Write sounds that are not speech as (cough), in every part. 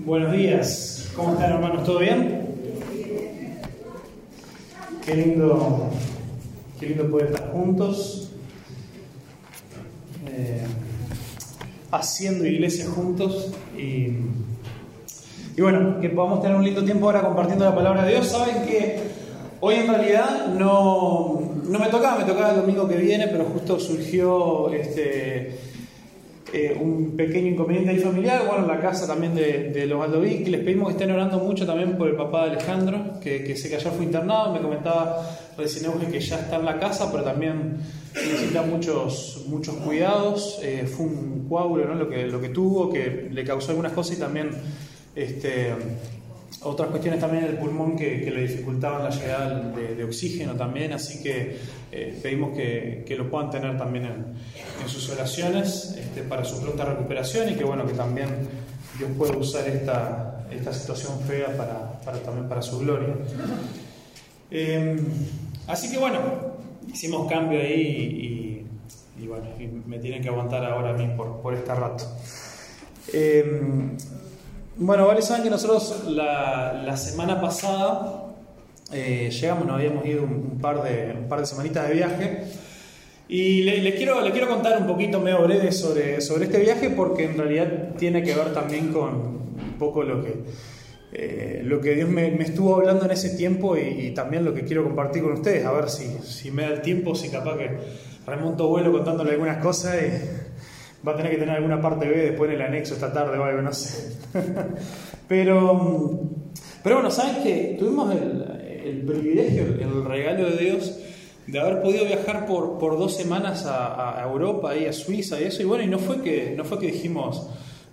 Buenos días, ¿cómo están hermanos? ¿Todo bien? Qué lindo, qué lindo poder estar juntos, eh, haciendo iglesia juntos y, y bueno, que podamos tener un lindo tiempo ahora compartiendo la palabra de Dios. Saben que hoy en realidad no, no me tocaba, me tocaba el domingo que viene, pero justo surgió este eh, un pequeño inconveniente ahí familiar, bueno, en la casa también de, los Valdovic, les pedimos que estén orando mucho también por el papá de Alejandro, que, sé que ayer fue internado, me comentaba recién que ya está en la casa, pero también necesita muchos, muchos cuidados, eh, fue un coágulo ¿no? lo, que, lo que tuvo, que le causó algunas cosas y también este, otras cuestiones también en el pulmón que, le dificultaban la llegada de, oxígeno también, así que eh, pedimos que, lo puedan tener también en, sus oraciones este, para su pronta recuperación y que bueno, que también Dios pueda usar esta, esta situación fea para, también para su gloria. Eh, así que bueno, hicimos cambio ahí y, bueno, me tienen que aguantar ahora a mí por, por este rato. Eh, bueno, varios saben que nosotros la, la semana pasada eh, llegamos, nos habíamos ido un, un, par de, un par de semanitas de viaje. Y les le quiero, le quiero contar un poquito medio breve sobre, sobre este viaje porque en realidad tiene que ver también con un poco lo que, eh, lo que Dios me, me, estuvo hablando en ese tiempo y, y, también lo que quiero compartir con ustedes. A ver si, si me da el tiempo, si capaz que remonto vuelo contándole algunas cosas. Y, va a tener que tener alguna parte B después en el anexo esta tarde o algo, no sé. (laughs) pero, pero bueno, ¿sabes que Tuvimos el, el, privilegio, el regalo de Dios de haber podido viajar por, por dos semanas a, Europa y a Suiza y eso. Y bueno, y no fue que, no fue que dijimos,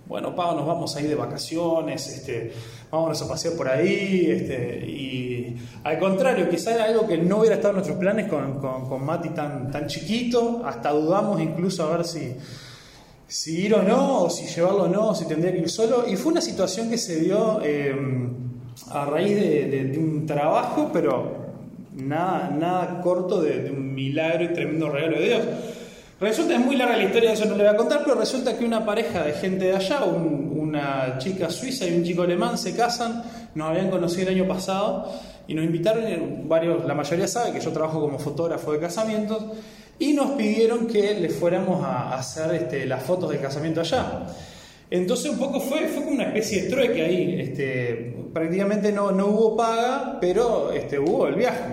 bueno, Pau, nos vamos a ir de vacaciones, este, vámonos a pasear por ahí. Este, y al contrario, quizá era algo que no hubiera estado en nuestros planes con, con, con Mati tan, tan chiquito. Hasta dudamos incluso a ver si si ir o no, o si llevarlo o no, si tendría que ir solo. Y fue una situación que se dio eh, a raíz de, un trabajo, pero nada, nada corto de, un milagro y tremendo regalo de Dios. Resulta, es muy larga la historia, eso no le voy a contar, pero resulta que una pareja de gente de allá, un, una chica suiza y un chico alemán, se casan, nos habían conocido el año pasado y nos invitaron, varios, la mayoría sabe que yo trabajo como fotógrafo de casamientos, y nos pidieron que le fuéramos a hacer este, las fotos del casamiento allá. Entonces un poco fue, fue como una especie de trueque ahí, este, prácticamente no, no hubo paga, pero este, hubo el viaje.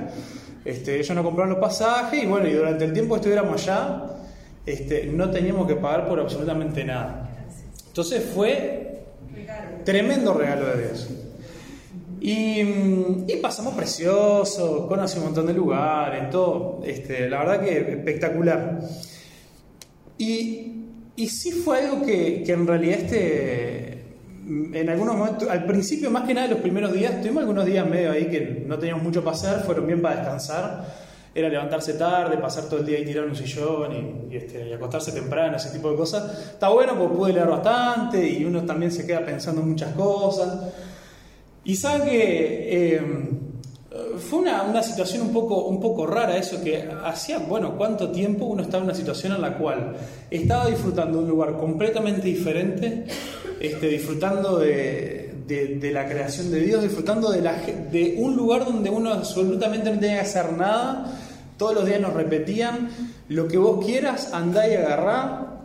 Este, ellos no compraron los pasajes y bueno, y durante el tiempo que estuviéramos allá, este, no teníamos que pagar por absolutamente nada. Entonces fue tremendo regalo de Dios. Y, y, pasamos precioso, conocí un montón de lugares, todo, este, la verdad que espectacular. Y, y sí fue algo que, que, en realidad este, en algunos momentos, al principio más que nada los primeros días, tuvimos algunos días medio ahí que no teníamos mucho para hacer, fueron bien para descansar, era levantarse tarde, pasar todo el día ahí tirar un sillón y, y, este, y acostarse temprano, ese tipo de cosas. Está bueno porque pude leer bastante y uno también se queda pensando en muchas cosas. Y saben que eh, fue una, una, situación un poco, un poco rara eso, que hacía, bueno, cuánto tiempo uno estaba en una situación en la cual estaba disfrutando de un lugar completamente diferente, este, disfrutando de, de, la creación de Dios, disfrutando de, la, de un lugar donde uno absolutamente no tenía que hacer nada, todos los días nos repetían, lo que vos quieras, andá y agarrá,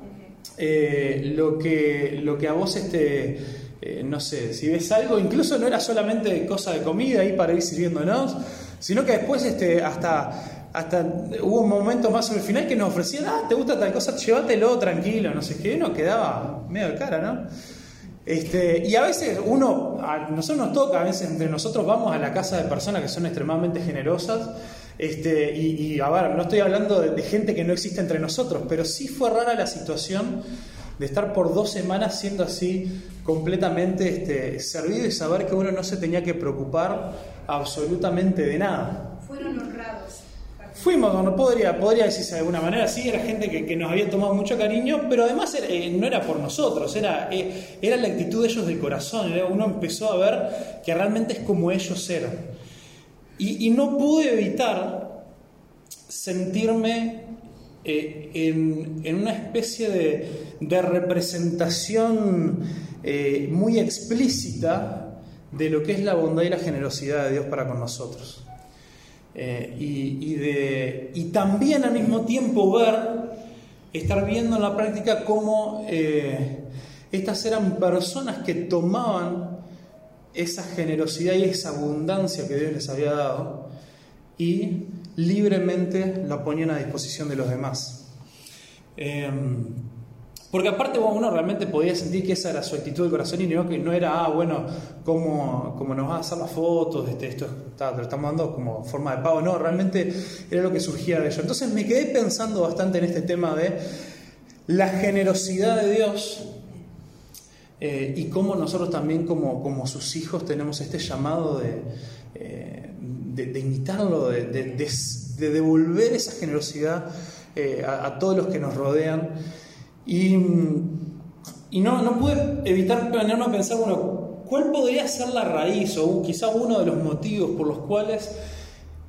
eh, lo, que, lo que a vos este eh, no sé, si ves algo, incluso no era solamente cosa de comida ahí para ir sirviéndonos, sino que después este, hasta, hasta hubo un momento más sobre el final que nos ofrecían, ah, te gusta tal cosa, llévatelo tranquilo, no sé qué, uno quedaba medio de cara, ¿no? Este, y a veces uno, a nosotros nos toca, a veces entre nosotros vamos a la casa de personas que son extremadamente generosas, este, y, y a ver, no estoy hablando de, de gente que no existe entre nosotros, pero sí fue rara la situación de estar por dos semanas siendo así completamente este, servido y saber que uno no se tenía que preocupar absolutamente de nada. Fueron honrados. Fuimos, no podría, podría decirse de alguna manera, sí, era gente que, que nos había tomado mucho cariño, pero además era, eh, no era por nosotros, era, eh, era la actitud de ellos del corazón, era, uno empezó a ver que realmente es como ellos eran. Y, y no pude evitar sentirme eh, en, una especie de, representación eh, muy explícita de lo que es la bondad y la generosidad de Dios para con nosotros. Eh, y, y, también al mismo tiempo ver, estar viendo en la práctica cómo estas eran personas que tomaban esa generosidad y esa abundancia que Dios les había dado y libremente la ponían a disposición de los demás. Em, porque aparte uno realmente podía sentir que esa era su actitud del corazón y no que no era, ah, bueno, como, como nos va a hacer las fotos, este, esto está, lo estamos dando como forma de pago, no, realmente era lo que surgía de ello. Entonces me quedé pensando bastante en este tema de la generosidad de Dios eh, y cómo nosotros también como, como sus hijos tenemos este llamado de, eh, de, imitarlo, de, devolver esa generosidad eh, a, todos los que nos rodean. Y, y no, no pude evitar ponerme a pensar, bueno, ¿cuál podría ser la raíz o quizá uno de los motivos por los cuales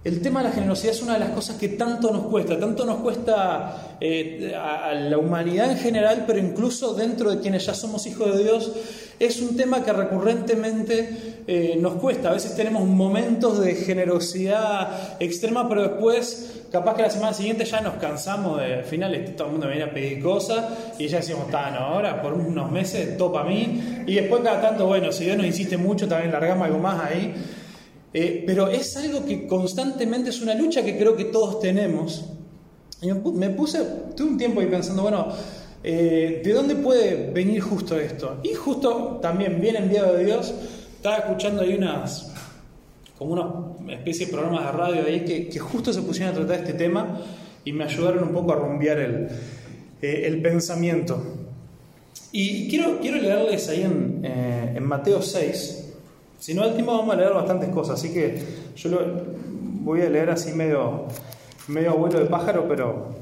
el tema de la generosidad es una de las cosas que tanto nos cuesta, tanto nos cuesta eh, a, la humanidad en general, pero incluso dentro de quienes ya somos hijos de Dios, es un tema que recurrentemente eh, nos cuesta. A veces tenemos momentos de generosidad extrema, pero después, capaz que la semana siguiente ya nos cansamos de, al final todo el mundo viene a pedir cosas y ya decimos, no, ahora por unos meses topa a mí, y después cada tanto, bueno, si Dios nos insiste mucho, también largamos algo más ahí. Eh, pero es algo que constantemente es una lucha que creo que todos tenemos. Y me puse, tuve un tiempo ahí pensando, bueno, eh, ¿de dónde puede venir justo esto? Y justo también, bien enviado de Dios, estaba escuchando ahí unas, como una especie de programas de radio ahí que, justo se pusieron a tratar este tema y me ayudaron un poco a rumbear el, eh, pensamiento. Y quiero, quiero leerles ahí en, en Mateo 6, si no, al tiempo vamos a leer bastantes cosas, así que yo lo voy a leer así medio, medio abuelo de pájaro, pero,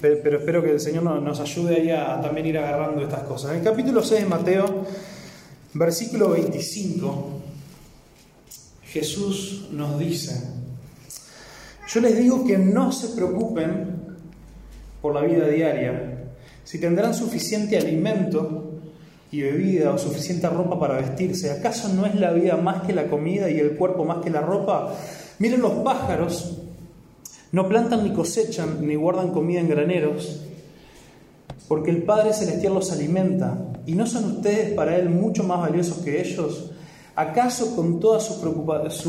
pero, espero que el Señor nos ayude ahí a, también ir agarrando estas cosas. En el capítulo 6 de Mateo, versículo 25, Jesús nos dice, yo les digo que no se preocupen por la vida diaria, si tendrán suficiente alimento y bebida o suficiente ropa para vestirse. ¿Acaso no es la vida más que la comida y el cuerpo más que la ropa? Miren los pájaros, no plantan ni cosechan ni guardan comida en graneros, porque el Padre Celestial los alimenta. ¿Y no son ustedes para Él mucho más valiosos que ellos? ¿Acaso con todas sus,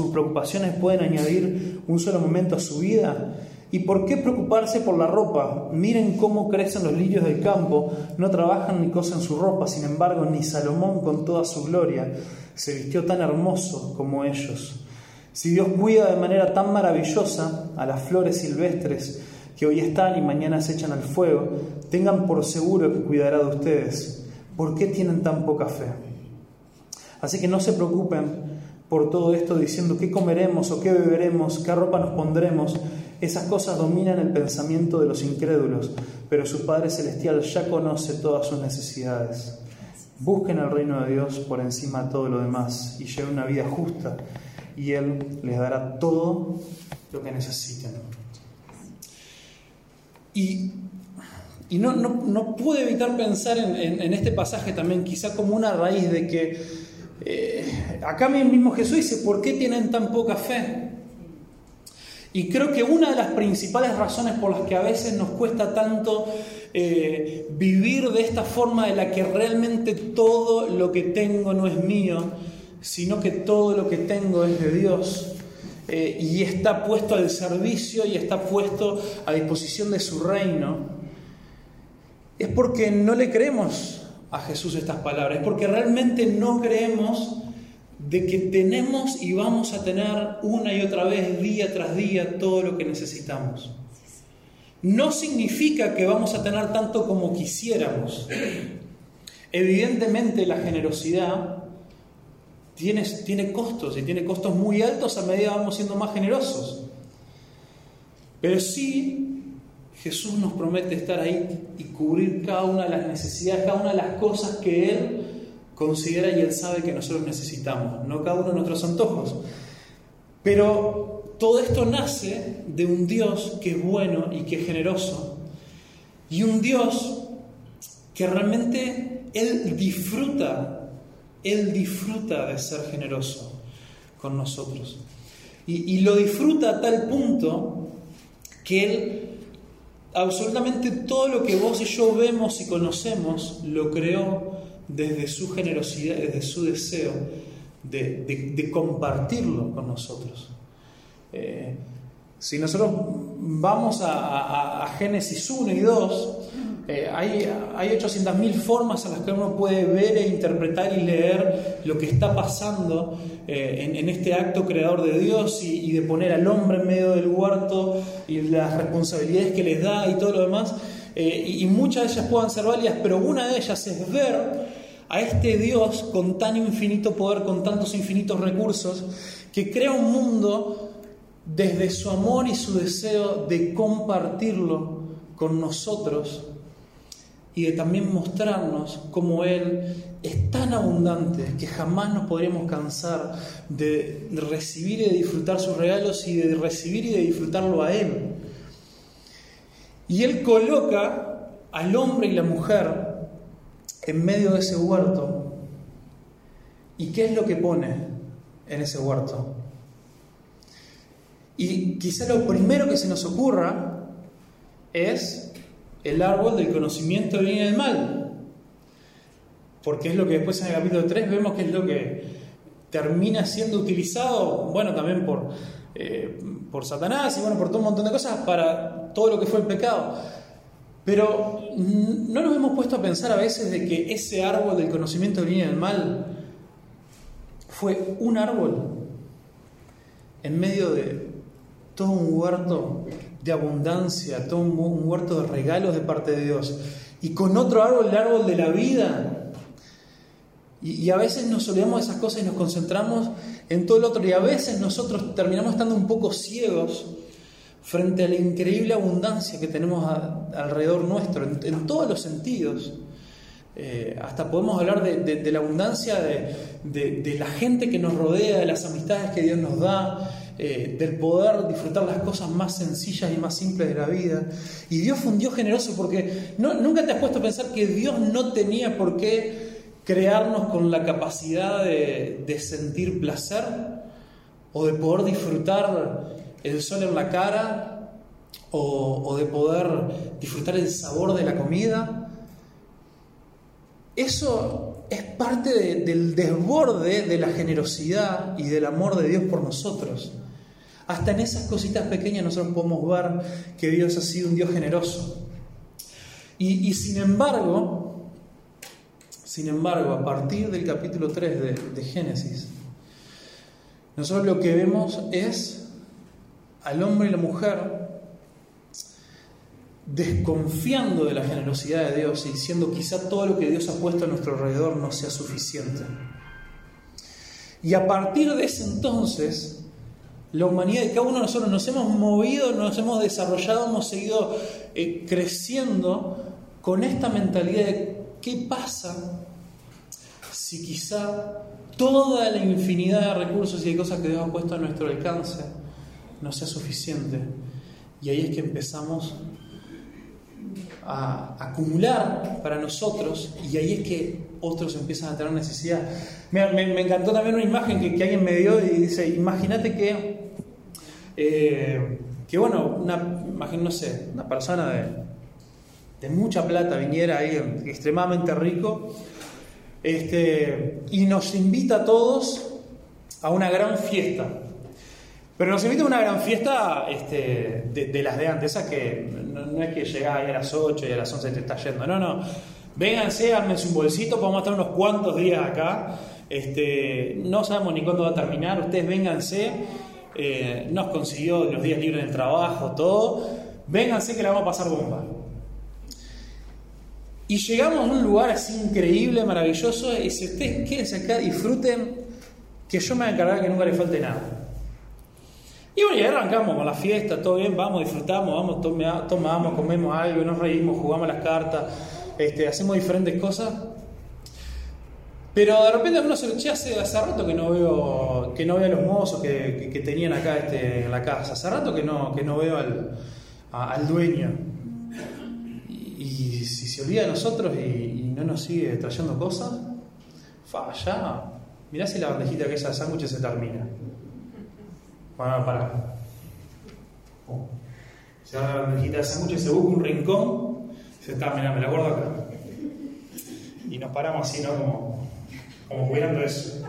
preocupaciones pueden añadir un solo momento a su vida? ¿Y por qué preocuparse por la ropa? Miren cómo crecen los lirios del campo, no trabajan ni cosen su ropa, sin embargo, ni Salomón con toda su gloria se vistió tan hermoso como ellos. Si Dios cuida de manera tan maravillosa a las flores silvestres que hoy están y mañana se echan al fuego, tengan por seguro que cuidará de ustedes. ¿Por qué tienen tan poca fe? Así que no se preocupen por todo esto diciendo qué comeremos o qué beberemos, qué ropa nos pondremos esas cosas dominan el pensamiento de los incrédulos, pero su Padre Celestial ya conoce todas sus necesidades. Busquen el reino de Dios por encima de todo lo demás y lleven una vida justa y Él les dará todo lo que necesiten. Y, no, pude evitar pensar en, este pasaje también, quizá como una raíz de que eh, acá mismo Jesús dice, ¿por qué tienen tan poca fe? Y creo que una de las principales razones por las que a veces nos cuesta tanto eh, vivir de esta forma de la que realmente todo lo que tengo no es mío, sino que todo lo que tengo es de Dios eh, y está puesto al servicio y está puesto a disposición de su reino, es porque no le creemos a Jesús estas palabras, es porque realmente no creemos de que tenemos y vamos a tener una y otra vez, día tras día, todo lo que necesitamos. No significa que vamos a tener tanto como quisiéramos. Evidentemente la generosidad tiene, tiene costos y tiene costos muy altos a medida que vamos siendo más generosos. Pero sí, Jesús nos promete estar ahí y cubrir cada una de las necesidades, cada una de las cosas que Él considera y Él sabe que nosotros necesitamos, no cada uno nuestros antojos. Pero todo esto nace de un Dios que es bueno y que es generoso y un Dios que realmente Él disfruta, Él disfruta de ser generoso con nosotros. Y, y lo disfruta a tal punto que Él absolutamente todo lo que vos y yo vemos y conocemos lo creó desde su generosidad, desde su deseo de, compartirlo con nosotros. Eh, si nosotros vamos a, Génesis 1 y 2, eh, hay, hay 800.000 formas a las que uno puede ver e interpretar y leer lo que está pasando eh, en, este acto creador de Dios y, de poner al hombre en medio del huerto y las responsabilidades que les da y todo lo demás. Y, y muchas de ellas puedan ser válidas, pero una de ellas es ver a este Dios con tan infinito poder, con tantos infinitos recursos, que crea un mundo desde su amor y su deseo de compartirlo con nosotros y de también mostrarnos cómo Él es tan abundante que jamás nos podríamos cansar de recibir y de disfrutar sus regalos y de recibir y de disfrutarlo a Él. Y Él coloca al hombre y la mujer en medio de ese huerto. ¿Y qué es lo que pone en ese huerto? Y quizá lo primero que se nos ocurra es el árbol del conocimiento del bien y del mal. Porque es lo que después en el capítulo 3 vemos que es lo que termina siendo utilizado, bueno, también por, eh, por Satanás y bueno, por todo un montón de cosas para todo lo que fue el pecado. Pero ¿no nos hemos puesto a pensar a veces de que ese árbol del conocimiento del bien y del mal fue un árbol en medio de todo un huerto de abundancia, todo un, huerto de regalos de parte de Dios? Y con otro árbol, el árbol de la vida. Y, y a veces nos olvidamos de esas cosas y nos concentramos en todo el otro. Y a veces nosotros terminamos estando un poco ciegos frente a la increíble abundancia que tenemos alrededor nuestro, en, todos los sentidos. Eh, hasta podemos hablar de, la abundancia de, la gente que nos rodea, de las amistades que Dios nos da, eh, del poder disfrutar las cosas más sencillas y más simples de la vida. Y Dios fue un Dios generoso porque nunca te has puesto a pensar que Dios no tenía por qué crearnos con la capacidad de sentir placer o de poder disfrutar el sol en la cara o, de poder disfrutar el sabor de la comida. Eso es parte del desborde de la generosidad y del amor de Dios por nosotros. Hasta en esas cositas pequeñas nosotros podemos ver que Dios ha sido un Dios generoso. Y, sin embargo, sin embargo, a partir del capítulo 3 de, Génesis, nosotros lo que vemos es al hombre y la mujer desconfiando de la generosidad de Dios y diciendo quizá todo lo que Dios ha puesto a nuestro alrededor no sea suficiente. Y a partir de ese entonces, la humanidad de cada uno de nosotros nos hemos movido, nos hemos desarrollado, hemos seguido eh, creciendo con esta mentalidad de qué pasa si quizá toda la infinidad de recursos y de cosas que Dios ha puesto a nuestro alcance no sea suficiente. Y ahí es que empezamos a acumular para nosotros y ahí es que otros empiezan a tener necesidad. Me, encantó también una imagen que, que, alguien me dio y dice, imagínate que, eh, que bueno, una, no sé, una persona de, de mucha plata viniera ahí, extremadamente rico, este, y nos invita a todos a una gran fiesta. Pero nos invita a una gran fiesta este, de, las de antes, esa que no, es que llegás ahí a las 8 y a las 11 te está yendo, no, no. Vénganse, ármense un bolsito, podemos estar unos cuantos días acá. Este, no sabemos ni cuándo va a terminar, ustedes vénganse. Eh, nos consiguió los días libres del trabajo, todo. Vénganse que la vamos a pasar bomba. Y llegamos a un lugar así increíble, maravilloso, y si ustedes quédense acá, disfruten, que yo me voy a encargar que nunca les falte nada. Y bueno, ya arrancamos con la fiesta, todo bien, vamos, disfrutamos, vamos, tomamos, comemos algo, nos reímos, jugamos las cartas, este, hacemos diferentes cosas. Pero de repente uno se che, hace, hace rato que no veo que no veo a los mozos que, tenían acá este, en la casa, hace rato que no, que no veo al, al dueño. Y, si se olvida de nosotros y, no nos sigue trayendo cosas, fa, ya, mirá si la bandejita que esa de sándwiches se termina. Bueno, para. Oh. Se da la bandejita de sándwiches, se busca un rincón, se está, mirá, me la guardo acá. Y nos paramos así, ¿no? Como, como eso.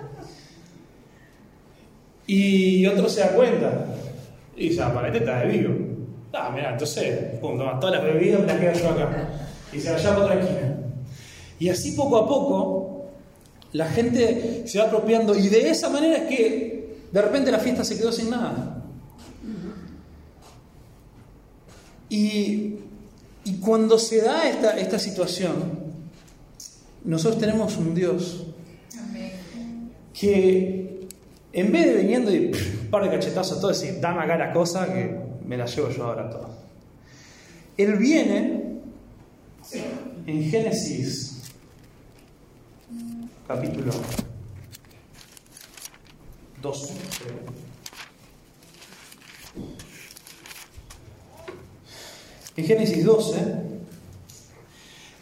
Y otro se da cuenta y ah, para está de vivo. Ah, mira, entonces, pum, toma todas las bebidas me las quedo yo acá. Y se vaya para otra esquina. Y así poco a poco, la gente se va apropiando. Y de esa manera es que de repente la fiesta se quedó sin nada. Y, y cuando se da esta, esta situación, nosotros tenemos un Dios que en vez de viniendo y un par de cachetazos todo decir, dame acá la cosa que me la llevo yo ahora todo. Él viene en Génesis capítulo 12. En Génesis 12,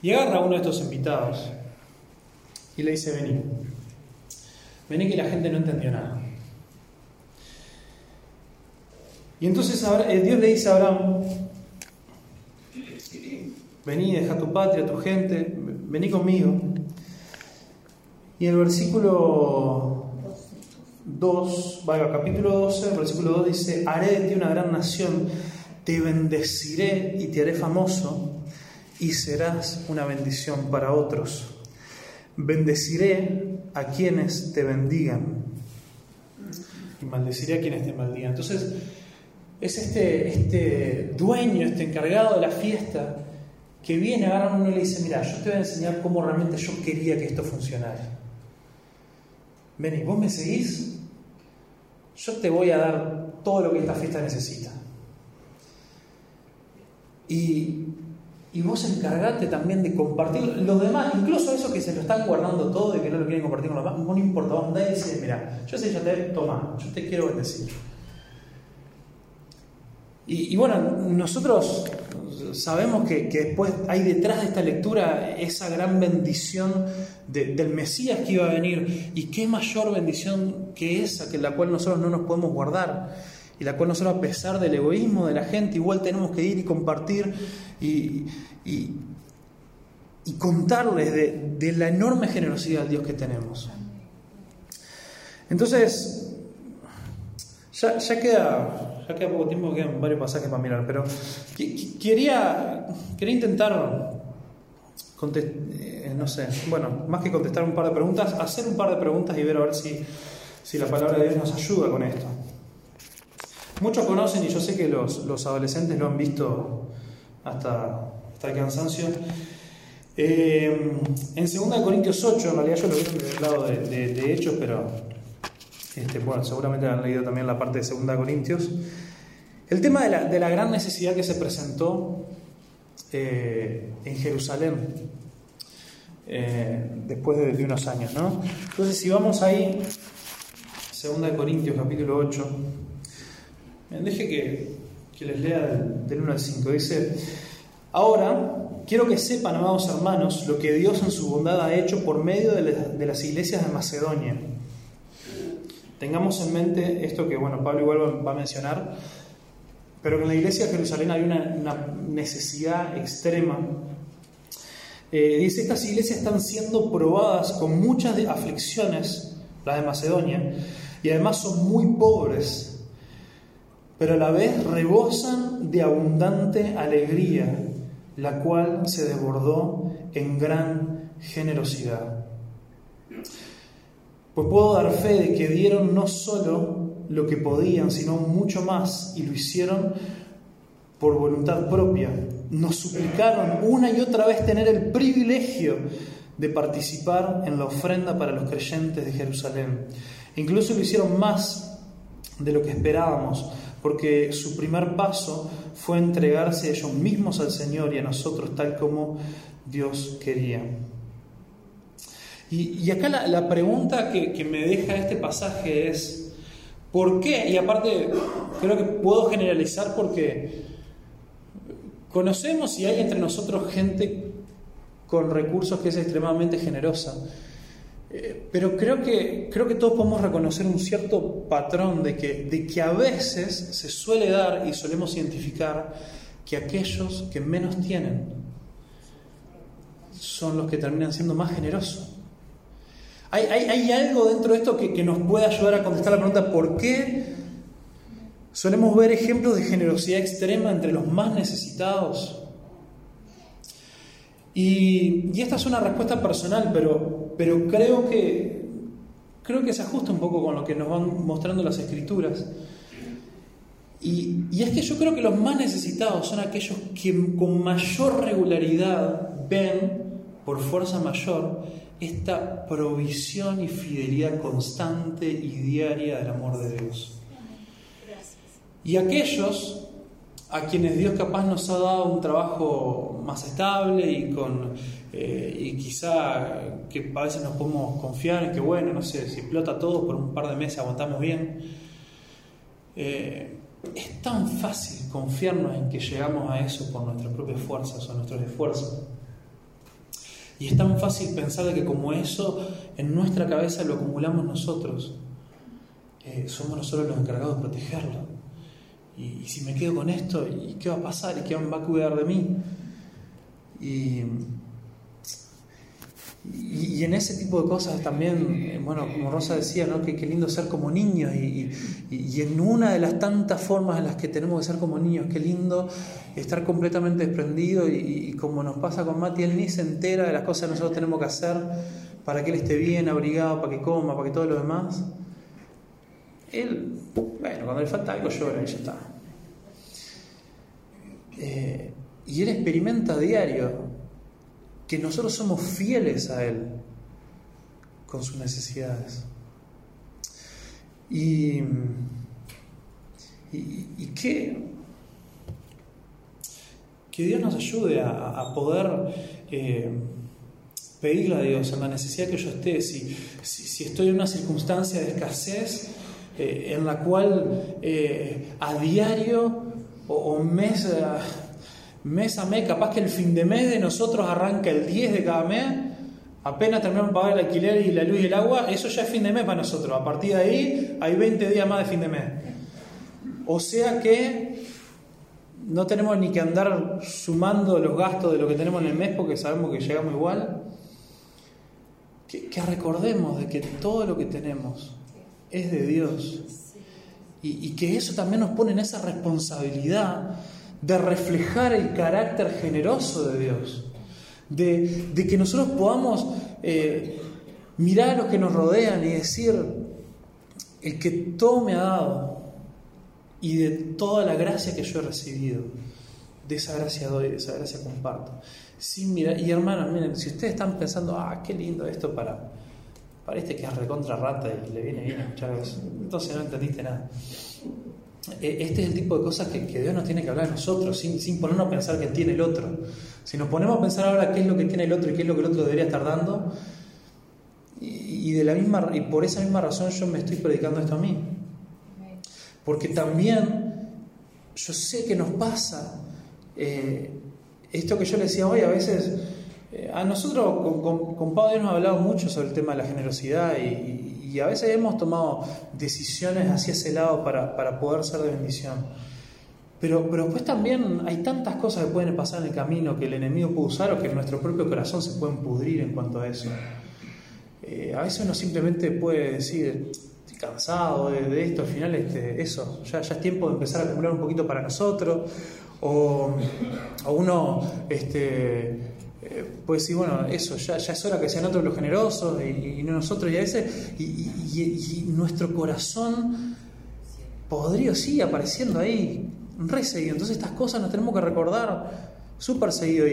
y agarra a uno de estos invitados y le dice, vení, vení que la gente no entendió nada. Y entonces eh, Dios le dice a Abraham, vení, deja tu patria, tu gente, vení conmigo. Y en el versículo 2, vaya, capítulo 12, el versículo 2 dice, haré de ti una gran nación, te bendeciré y te haré famoso y serás una bendición para otros. Bendeciré a quienes te bendigan y maldeciré a quienes te maldigan. Entonces, es este, este dueño, este encargado de la fiesta, que viene, a uno y le dice, mira, yo te voy a enseñar cómo realmente yo quería que esto funcionara. Ven, y vos me seguís, yo te voy a dar todo lo que esta fiesta necesita. Y, y vos encargate también de compartir los demás, incluso esos que se lo están guardando todo y que no lo quieren compartir con los demás, no importa, vos y dice, mira, yo sé, ya te toma, yo te quiero bendecir. Y, bueno, nosotros sabemos que, después hay detrás de esta lectura esa gran bendición del Mesías que iba a venir. Y qué mayor bendición que esa, que la cual nosotros no nos podemos guardar. Y la cual nosotros, a pesar del egoísmo de la gente, igual tenemos que ir y compartir y, contarles de, de la enorme generosidad del Dios que tenemos. Entonces, ya, ya queda ya queda poco tiempo, quedan varios pasajes para mirar, pero quería, quería intentar, eh, no sé, bueno, más que contestar un par de preguntas, hacer un par de preguntas y ver a ver si, si la palabra de Dios nos ayuda con esto. Muchos conocen, y yo sé que los, los adolescentes lo han visto hasta, hasta el cansancio. Eh, en 2 Corintios 8, en realidad yo lo vi del lado de, Hechos, pero este, bueno, seguramente han leído también la parte de 2 Corintios. El tema de la, de la, gran necesidad que se presentó eh, en Jerusalén eh, después de, unos años, ¿no? Entonces, si vamos ahí, 2 Corintios capítulo 8, deje que, que les lea del, 1 al 5. Dice, ahora quiero que sepan, amados hermanos, lo que Dios en su bondad ha hecho por medio de, de las iglesias de Macedonia Tengamos en mente esto que, bueno, Pablo igual va a mencionar, pero que en la iglesia de Jerusalén hay una, necesidad extrema. Eh, dice, estas iglesias están siendo probadas con muchas aflicciones, las de Macedonia, y además son muy pobres, pero a la vez rebosan de abundante alegría, la cual se desbordó en gran generosidad. Pues puedo dar fe de que dieron no solo lo que podían, sino mucho más, y lo hicieron por voluntad propia. Nos suplicaron una y otra vez tener el privilegio de participar en la ofrenda para los creyentes de Jerusalén. Incluso lo hicieron más de lo que esperábamos, porque su primer paso fue entregarse ellos mismos al Señor y a nosotros tal como Dios quería. Y, acá la, pregunta que, me deja este pasaje es, ¿por qué? Y aparte, creo que puedo generalizar porque conocemos y hay entre nosotros gente con recursos que es extremadamente generosa. Eh, pero creo que, creo que todos podemos reconocer un cierto patrón de que, de que a veces se suele dar y solemos identificar que aquellos que menos tienen son los que terminan siendo más generosos. Hay, algo dentro de esto que, nos puede ayudar a contestar la pregunta ¿por qué solemos ver ejemplos de generosidad extrema entre los más necesitados? Y, esta es una respuesta personal, pero, creo, que, creo se ajusta un poco con lo que nos van mostrando las escrituras. Y, es que yo creo que los más necesitados son aquellos que con mayor regularidad ven, por fuerza mayor, esta provisión y fidelidad constante y diaria del amor de Dios. Y aquellos a quienes Dios capaz nos ha dado un trabajo más estable y con eh, y quizá que a veces nos podemos confiar en que bueno, no sé, si explota todo por un par de meses aguantamos bien. Eh, es tan fácil confiarnos en que llegamos a eso por nuestras propias fuerzas o nuestros esfuerzos. Y es tan fácil pensar de que como eso en nuestra cabeza lo acumulamos nosotros, eh, somos nosotros los encargados de protegerlo. Y, si me quedo con esto, ¿y qué va a pasar? ¿Y quién va a cuidar de mí? Y, y, en ese tipo de cosas también, eh, bueno, como Rosa decía, ¿no? qué lindo ser como niños y, y, en una de las tantas formas en las que tenemos que ser como niños, qué lindo estar completamente desprendido y, como nos pasa con Mati, él ni se entera de las cosas que nosotros tenemos que hacer para que él esté bien abrigado, para que coma, para que todo lo demás. Él, bueno, cuando le falta algo llora y ya está. Eh, y él experimenta a diario que nosotros somos fieles a Él con sus necesidades. Y, y, que, que Dios nos ayude a, poder eh, pedirle a Dios en la necesidad que yo esté. Si, si, estoy en una circunstancia de escasez eh, en la cual eh, a diario o, o mes mes a mes, capaz que el fin de mes de nosotros arranca el 10 de cada mes, apenas terminamos de pagar el alquiler y la luz y el agua, eso ya es fin de mes para nosotros. A partir de ahí hay 20 días más de fin de mes. O sea que no tenemos ni que andar sumando los gastos de lo que tenemos en el mes porque sabemos que llegamos igual. Que, recordemos de que todo lo que tenemos es de Dios. Y, y que eso también nos pone en esa responsabilidad de reflejar el carácter generoso de Dios, de, que nosotros podamos eh, mirar a los que nos rodean y decir, el que todo me ha dado y de toda la gracia que yo he recibido, de esa gracia doy, de esa gracia comparto. Sin mirar, y hermanos, miren, si ustedes están pensando, ah, qué lindo esto para, para este que es recontra rata y le viene bien escuchar eso, entonces no entendiste nada. E, este es el tipo de cosas que, Dios nos tiene que hablar a nosotros, sin, sin, ponernos a pensar que tiene el otro. Si nos ponemos a pensar ahora qué es lo que tiene el otro y qué es lo que el otro debería estar dando, y, de la misma, y por esa misma razón yo me estoy predicando esto a mí. Porque también yo sé que nos pasa eh, esto que yo le decía hoy, a veces, eh, a nosotros con, Pablo nos ha hablado mucho sobre el tema de la generosidad y a veces hemos tomado decisiones hacia ese lado para, para poder ser de bendición. Pero, pero después también hay tantas cosas que pueden pasar en el camino que el enemigo puede usar o que nuestro propio corazón se pueden pudrir en cuanto a eso. Eh, a veces uno simplemente puede decir, estoy cansado de, esto, al final este, eso, ya, ya es tiempo de empezar a acumular un poquito para nosotros, o, o uno este, eh, pues sí, bueno, eso, ya, es hora que sean otros los generosos y, no nosotros, y a veces, y, nuestro corazón podría, sí, apareciendo ahí, re seguido. Entonces estas cosas nos tenemos que recordar súper seguido.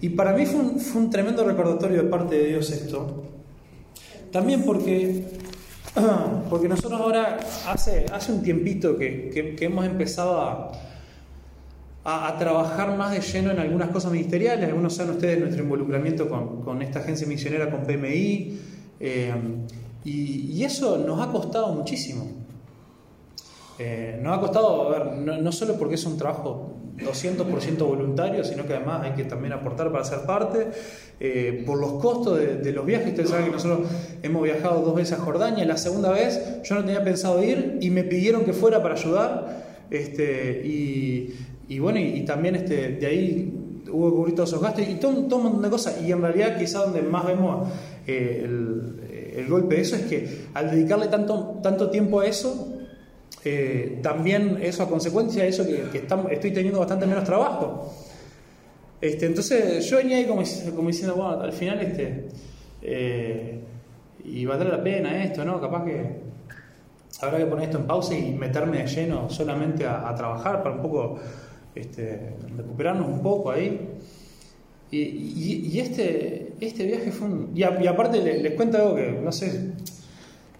Y, para mí fue un, fue un, tremendo recordatorio de parte de Dios esto. También porque, (clears throat) porque nosotros ahora, hace, hace un tiempito que, que hemos empezado a a, trabajar más de lleno en algunas cosas ministeriales. Algunos saben ustedes nuestro involucramiento con, esta agencia misionera, con PMI, eh, y, eso nos ha costado muchísimo. Eh, nos ha costado, a ver, no, solo porque es un trabajo 200% voluntario, sino que además hay que también aportar para ser parte. Eh, por los costos de, los viajes, ustedes saben que nosotros hemos viajado dos veces a Jordania, la segunda vez yo no tenía pensado ir y me pidieron que fuera para ayudar. Este, y, bueno, y, también este, de ahí hubo que cubrir todos esos gastos y todo, un montón de cosas. Y en realidad quizá donde más vemos eh, el, golpe de eso es que al dedicarle tanto, tanto tiempo a eso, eh, también eso a consecuencia de eso que, estoy teniendo bastante menos trabajo. Este, entonces yo venía ahí como, diciendo, bueno, al final este, eh, y valdrá la pena esto, ¿no? Capaz que habrá que poner esto en pausa y meterme de lleno solamente a, trabajar para un poco este, recuperarnos un poco ahí. Y, este, este viaje fue un... Y, aparte les, cuento algo que, no sé,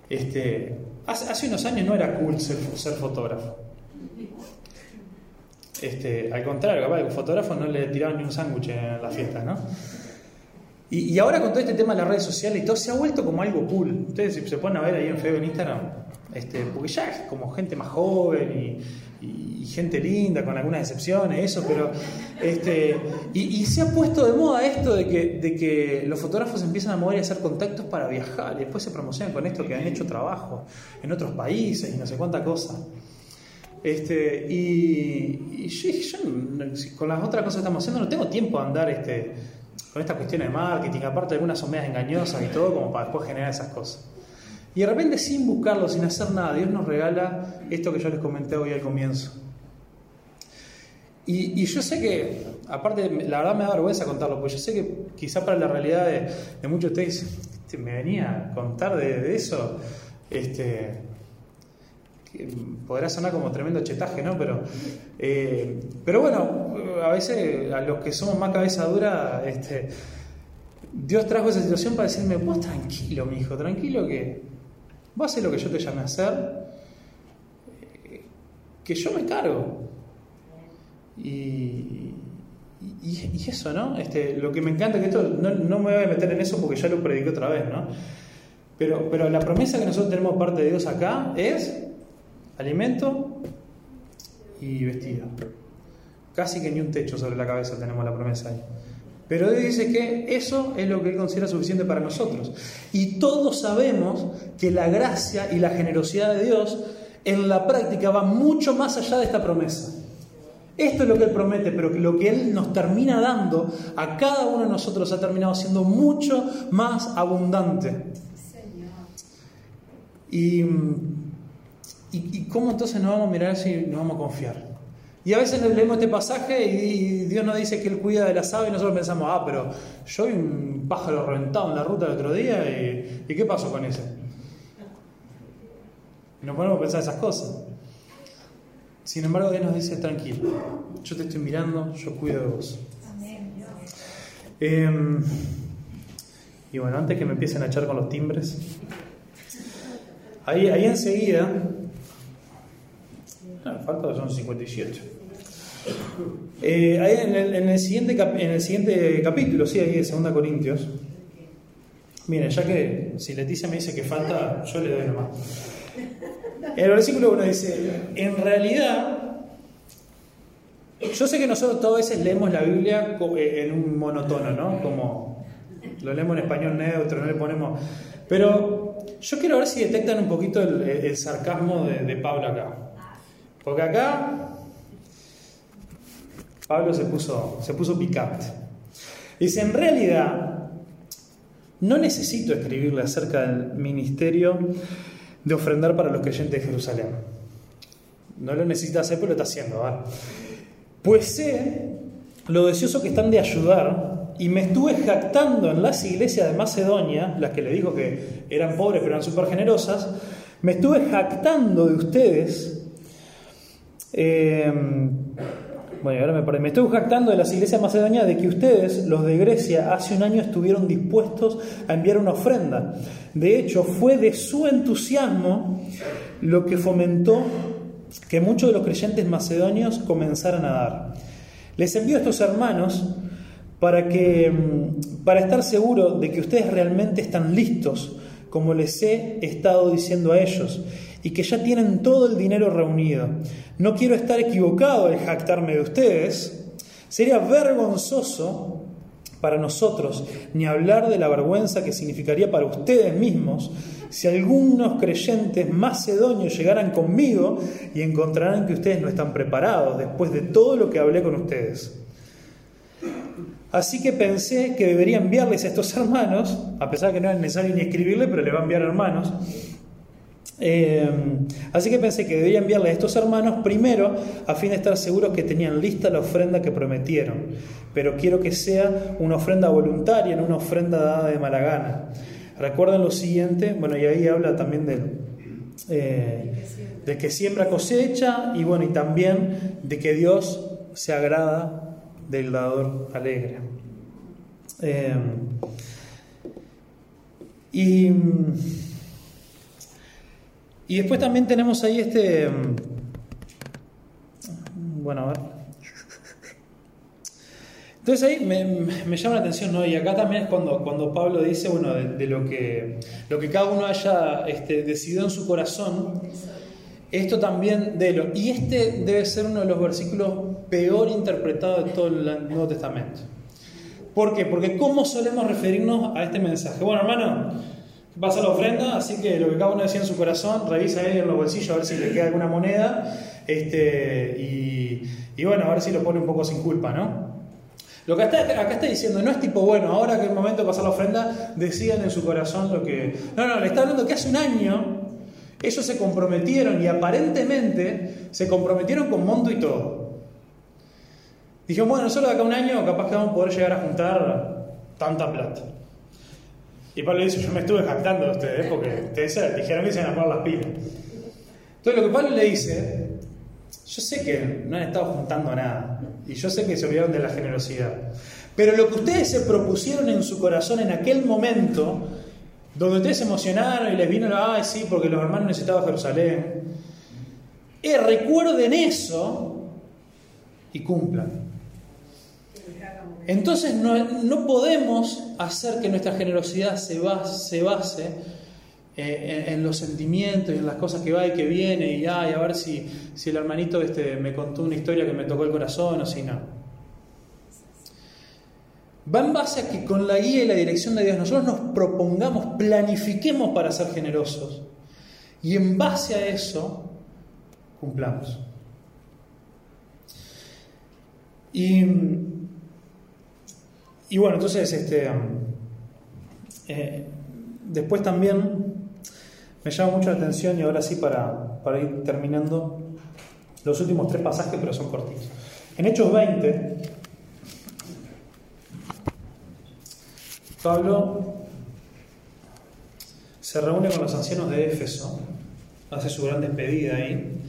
este, Hace, unos años no era cool ser, fotógrafo. Este, al contrario, capaz que un fotógrafo no le tiraban ni un sándwich en la fiesta, ¿no? Y, ahora con todo este tema de las redes sociales y todo, se ha vuelto como algo cool. Ustedes se ponen a ver ahí en Facebook, en Instagram, este, porque ya es como gente más joven y, gente linda, con algunas excepciones, eso, pero. Este, y, se ha puesto de moda esto de que, de que los fotógrafos empiezan a mover y hacer contactos para viajar, y después se promocionan con esto que han hecho trabajo en otros países y no sé cuánta cosa. Este, y, yo, con las otras cosas que estamos haciendo no tengo tiempo de andar este, con estas cuestiones de marketing, aparte algunas son medias engañosas y todo, como para después generar esas cosas. Y de repente, sin buscarlo, sin hacer nada, Dios nos regala esto que yo les comenté hoy al comienzo. Y, yo sé que, aparte, la verdad me da vergüenza contarlo, porque yo sé que quizá para la realidad de, muchos de ustedes, este, me venía a contar de, eso, este, podrá sonar como tremendo chetaje, ¿no? Pero, eh, pero bueno, a veces a los que somos más cabeza dura, este, Dios trajo esa situación para decirme, vos tranquilo, mi hijo, tranquilo que vos haces lo que yo te llamé a hacer, que yo me cargo. Y, y, eso, ¿no? Este, lo que me encanta que esto, no, no, me voy a meter en eso porque ya lo prediqué otra vez, ¿no? Pero, pero la promesa que nosotros tenemos parte de Dios acá es alimento y vestido. Casi que ni un techo sobre la cabeza tenemos la promesa ahí. Pero Dios dice que eso es lo que Él considera suficiente para nosotros. Y todos sabemos que la gracia y la generosidad de Dios en la práctica va mucho más allá de esta promesa. Esto es lo que Él promete, pero lo que Él nos termina dando a cada uno de nosotros ha terminado siendo mucho más abundante. Y, y, cómo entonces nos vamos a mirar si nos vamos a confiar? Y a veces leemos este pasaje y Dios nos dice que Él cuida de las aves y nosotros pensamos, ah, pero yo vi un pájaro reventado en la ruta el otro día y, ¿y qué pasó con ese? Y nos ponemos a pensar esas cosas. Sin embargo, Dios nos dice, tranquilo, yo te estoy mirando, yo cuido de vos. Em, y bueno, antes que me empiecen a echar con los timbres, ahí, ahí enseguida no, falta son 57. Eh, ahí en el, siguiente en el siguiente capítulo, sí, ahí de 2 Corintios. Miren, ya que si Leticia me dice que falta, yo le doy nomás. En el versículo 1 dice: En realidad, yo sé que nosotros todas veces leemos la Biblia eh, en un monotono, ¿no? Como lo leemos en español neutro, no le ponemos. Pero yo quiero ver si detectan un poquito el, sarcasmo de, de Pablo acá. Porque acá Pablo se puso, se puso picante. Dice, en realidad, no necesito escribirle acerca del ministerio de ofrendar para los creyentes de Jerusalén. No lo necesita hacer, pero lo está haciendo. Pues sé lo deseoso que están de ayudar y me estuve jactando en las iglesias de Macedonia, las que le dijo que eran pobres pero eran súper generosas, me estuve jactando de ustedes Em, bueno, ahora me, me estoy jactando de las iglesias macedonias de que ustedes, los de Grecia, hace un año estuvieron dispuestos a enviar una ofrenda. De hecho, fue de su entusiasmo lo que fomentó que muchos de los creyentes macedonios comenzaran a dar. Les envío a estos hermanos para, que, em, para estar seguro de que ustedes realmente están listos, como les he estado diciendo a ellos y que ya tienen todo el dinero reunido. No quiero estar equivocado al jactarme de ustedes. Sería vergonzoso para nosotros, ni hablar de la vergüenza que significaría para ustedes mismos si algunos creyentes macedonios llegaran conmigo y encontraran que ustedes no están preparados después de todo lo que hablé con ustedes. Así que pensé que debería enviarles a estos hermanos, a pesar de que no es necesario ni escribirle, pero le va a enviar hermanos. Eh, así que pensé que debería enviarles a estos hermanos primero a fin de estar seguros que tenían lista la ofrenda que prometieron. Pero quiero que sea una ofrenda voluntaria, no una ofrenda dada de mala gana. Recuerden lo siguiente, bueno, y ahí habla también del, eh, de que siembra cosecha y bueno, y también de que Dios se agrada del dador alegre. Eh, y, y después también tenemos ahí este... Bueno, a ver. Entonces ahí me, llama la atención, ¿no? Y acá también es cuando, cuando Pablo dice, bueno, de, lo, que, lo que cada uno haya este, decidido en su corazón, esto también de lo. Y este debe ser uno de los versículos peor interpretados de todo el Nuevo Testamento. ¿Por qué? Porque ¿cómo solemos referirnos a este mensaje? Bueno, hermano, pasa la ofrenda, así que lo que cada uno decía en su corazón, revisa ahí en los bolsillos a ver si le queda alguna moneda, este, y, bueno, a ver si lo pone un poco sin culpa, ¿no? Lo que acá está diciendo no es tipo, bueno, ahora que es el momento de pasar la ofrenda, decían en su corazón lo que... No, no, le está hablando que hace un año ellos se comprometieron y aparentemente se comprometieron con monto y todo. Dijeron, bueno, solo de acá a un año capaz que vamos a poder llegar a juntar tanta plata. Y Pablo dice, yo me estuve jactando de ustedes porque ustedes dijeron que se iban a poner las pilas. Entonces lo que Pablo le dice, yo sé que no han estado juntando nada y yo sé que se olvidaron de la generosidad. Pero lo que ustedes se propusieron en su corazón en aquel momento donde ustedes se emocionaron y les vino la, ay, sí, porque los hermanos necesitaban Jerusalén. Eh, recuerden eso y cumplan. Entonces no, podemos hacer que nuestra generosidad se base, se base eh, en, los sentimientos y en las cosas que va y que viene y ay, a ver si, si el hermanito este, me contó una historia que me tocó el corazón o si no. Va en base a que con la guía y la dirección de Dios nosotros nos propongamos, planifiquemos para ser generosos. Y en base a eso, cumplamos. Y, y bueno, entonces, este, eh, después también me llama mucho la atención, y ahora sí para, para ir terminando, los últimos tres pasajes, pero son cortitos. En Hechos 20, Pablo se reúne con los ancianos de Éfeso, hace su gran despedida ahí.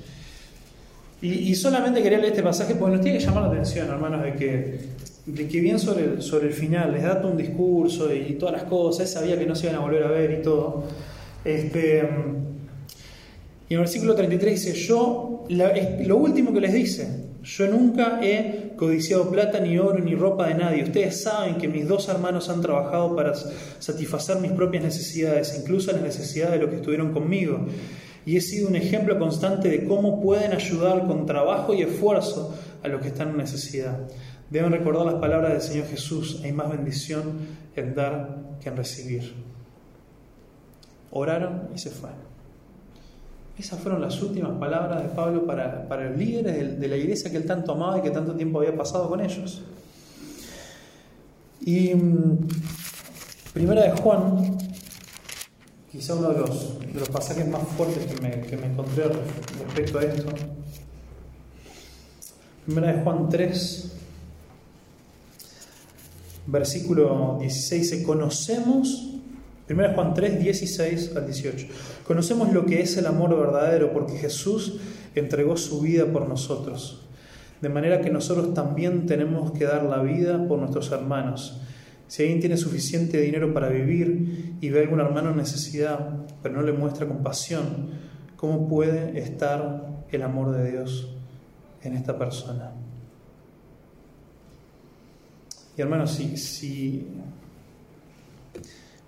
Y, solamente quería leer este pasaje porque nos tiene que llamar la atención, hermanos, de que, que bien sobre el, final les da todo un discurso y todas las cosas, sabía que no se iban a volver a ver y todo. Este, y en el versículo 33 dice, yo, lo último que les dice, yo nunca he codiciado plata, ni oro, ni ropa de nadie. Ustedes saben que mis dos hermanos han trabajado para satisfacer mis propias necesidades, incluso las necesidades de los que estuvieron conmigo. Y he sido un ejemplo constante de cómo pueden ayudar con trabajo y esfuerzo a los que están en necesidad. Deben recordar las palabras del Señor Jesús. Hay más bendición en dar que en recibir. Oraron y se fueron. Esas fueron las últimas palabras de Pablo para, para los líderes de, la iglesia que él tanto amaba y que tanto tiempo había pasado con ellos. Y mm, primera de Juan, quizá uno de los, los pasajes más fuertes que me, que me encontré respecto a esto. Primera de Juan 3, versículo 16, se conocemos 1 Juan 3, 16 al 18. Conocemos lo que es el amor verdadero porque Jesús entregó su vida por nosotros. De manera que nosotros también tenemos que dar la vida por nuestros hermanos. Si alguien tiene suficiente dinero para vivir y ve a algún hermano en necesidad, pero no le muestra compasión, ¿cómo puede estar el amor de Dios en esta persona? Y hermanos, si,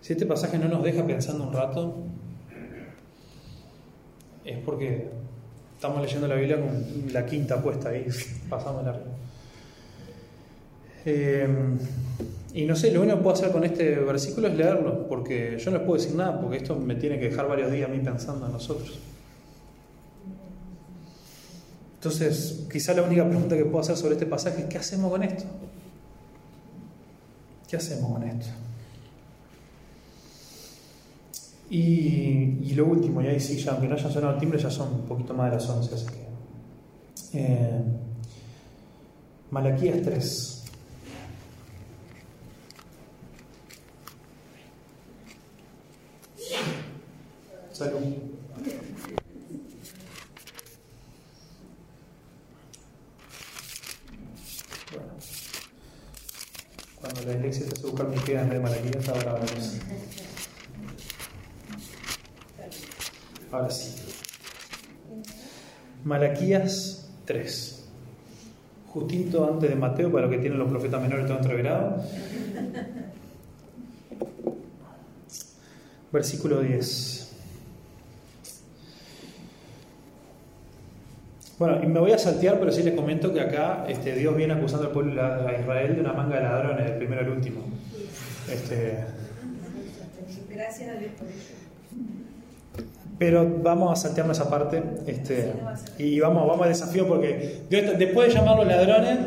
este pasaje no nos deja pensando un rato, es porque estamos leyendo la Biblia con la quinta puesta ahí, (laughs) pasamos la eh, y no sé, lo único que puedo hacer con este versículo es leerlo, porque yo no les puedo decir nada, porque esto me tiene que dejar varios días a mí pensando en nosotros. Entonces, quizá la única pregunta que puedo hacer sobre este pasaje es, ¿qué hacemos con esto? ¿Qué hacemos con esto? Y, lo último, y ahí sí, ya, aunque no haya sonado el timbre, ya son un poquito más de las 11, así que... Eh, Malaquías 3. Salud. Bueno, cuando la iglesia vez de Malaquías, ahora hablamos. Ahora sí. Malaquías 3. Justito antes de Mateo, para lo que tienen los profetas menores todo entreverado. Versículo 10. Bueno, y me voy a saltear, pero sí les comento que acá este, Dios viene acusando al pueblo de Israel de una manga de ladrones, el primero el último. Este, Gracias a Dios por eso. Pero vamos a saltearnos esa parte este, y vamos, vamos al desafío porque después de llamarlos ladrones,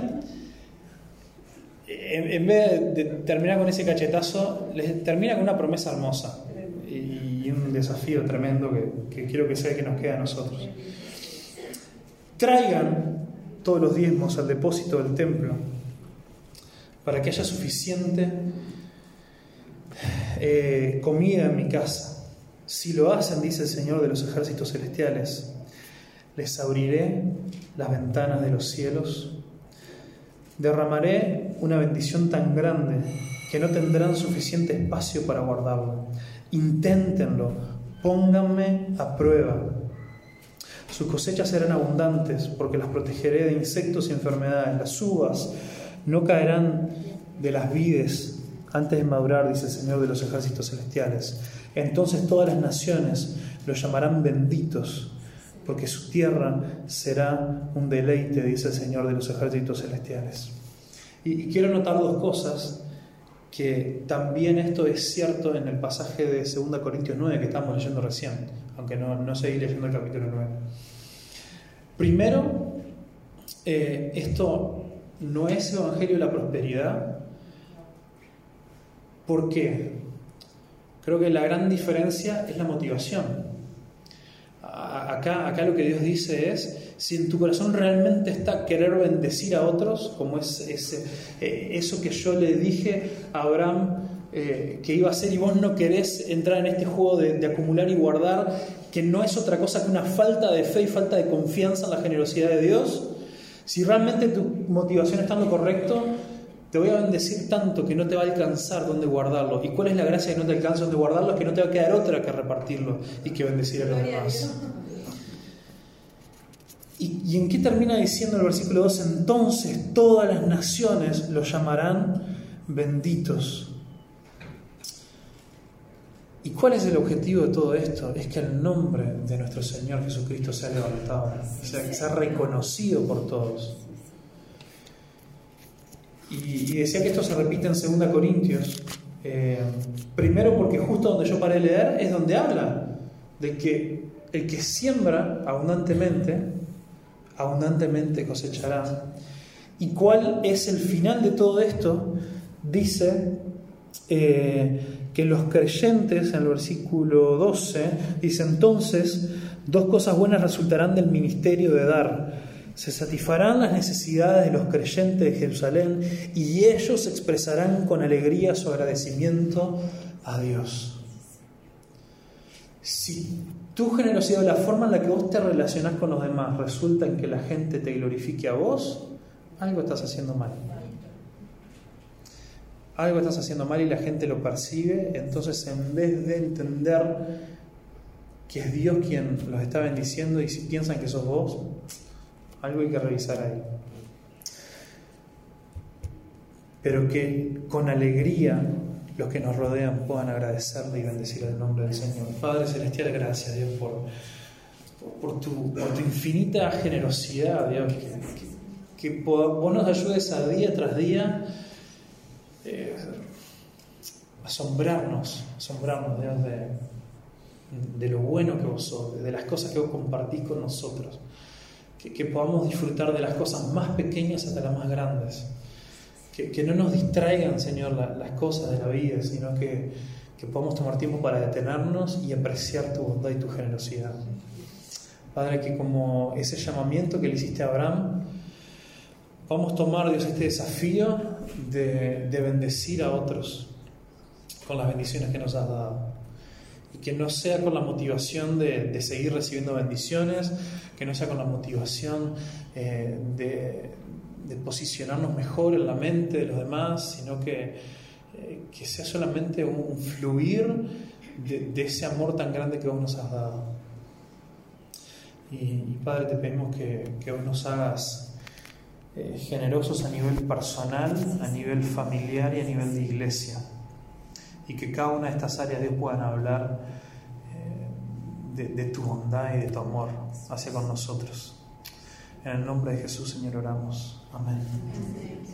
en, vez de terminar con ese cachetazo, les termina con una promesa hermosa y un desafío tremendo que, que quiero que sea que nos quede a nosotros. Traigan todos los diezmos al depósito del templo para que haya suficiente eh, comida en mi casa si lo hacen, dice el Señor de los ejércitos celestiales, les abriré las ventanas de los cielos, derramaré una bendición tan grande que no tendrán suficiente espacio para guardarla. Inténtenlo, pónganme a prueba. Sus cosechas serán abundantes porque las protegeré de insectos y enfermedades. Las uvas no caerán de las vides antes de madurar, dice el Señor de los ejércitos celestiales. Entonces todas las naciones lo llamarán benditos, porque su tierra será un deleite, dice el Señor de los ejércitos celestiales. Y, quiero notar dos cosas, que también esto es cierto en el pasaje de 2 Corintios 9 que estamos leyendo recién, aunque no, no seguí leyendo el capítulo 9. Primero, eh, esto no es evangelio de la prosperidad. ¿Por qué? Creo que la gran diferencia es la motivación. Acá, acá lo que Dios dice es, si en tu corazón realmente está querer bendecir a otros, como es ese, eh, eso que yo le dije a Abraham eh, que iba a hacer y vos no querés entrar en este juego de, de, acumular y guardar, que no es otra cosa que una falta de fe y falta de confianza en la generosidad de Dios, si realmente tu motivación está en lo correcto, te voy a bendecir tanto que no te va a alcanzar donde guardarlo. ¿Y cuál es la gracia que no te alcanza donde guardarlo? Es que no te va a quedar otra que repartirlo y que bendecir a los demás. ¿Y, ¿Y en qué termina diciendo el versículo 2? Entonces todas las naciones lo llamarán benditos. ¿Y cuál es el objetivo de todo esto? Es que el nombre de nuestro Señor Jesucristo sea levantado, sea, que sea reconocido por todos. Y, decía que esto se repite en 2 Corintios. Eh, primero porque justo donde yo paré de leer es donde habla de que el que siembra abundantemente, abundantemente cosechará. ¿Y cuál es el final de todo esto? Dice eh, que los creyentes, en el versículo 12, dice entonces, dos cosas buenas resultarán del ministerio de dar se satisfarán las necesidades de los creyentes de Jerusalén y ellos expresarán con alegría su agradecimiento a Dios. Si tu generosidad, la forma en la que vos te relacionás con los demás, resulta en que la gente te glorifique a vos, algo estás haciendo mal. Algo estás haciendo mal y la gente lo percibe, entonces en vez de entender que es Dios quien los está bendiciendo y si piensan que sos vos, algo hay que revisar ahí. Pero que con alegría los que nos rodean puedan agradecerle y bendecir el nombre del Señor. Padre Celestial, gracias Dios por, por tu, por tu infinita generosidad, Dios, que, que, vos nos ayudes a día tras día eh, asombrarnos, asombrarnos, Dios, de, de lo bueno que vos sos, de las cosas que vos compartís con nosotros. Que, podamos disfrutar de las cosas más pequeñas hasta las más grandes. Que, no nos distraigan, Señor, las cosas de la vida, sino que, que podamos tomar tiempo para detenernos y apreciar tu bondad y tu generosidad. Padre, que como ese llamamiento que le hiciste a Abraham, vamos a tomar, Dios, este desafío de, de bendecir a otros con las bendiciones que nos has dado y que no sea con la motivación de, seguir recibiendo bendiciones, que no sea con la motivación eh, de, posicionarnos mejor en la mente de los demás, sino que, eh, que sea solamente un, fluir de, ese amor tan grande que vos nos has dado. Y, Padre, te pedimos que, que vos nos hagas eh, generosos a nivel personal, a nivel familiar y a nivel de iglesia y que cada una de estas áreas Dios puedan hablar eh, de, de, tu bondad y de tu amor hacia con nosotros. En el nombre de Jesús, Señor, oramos. Amen.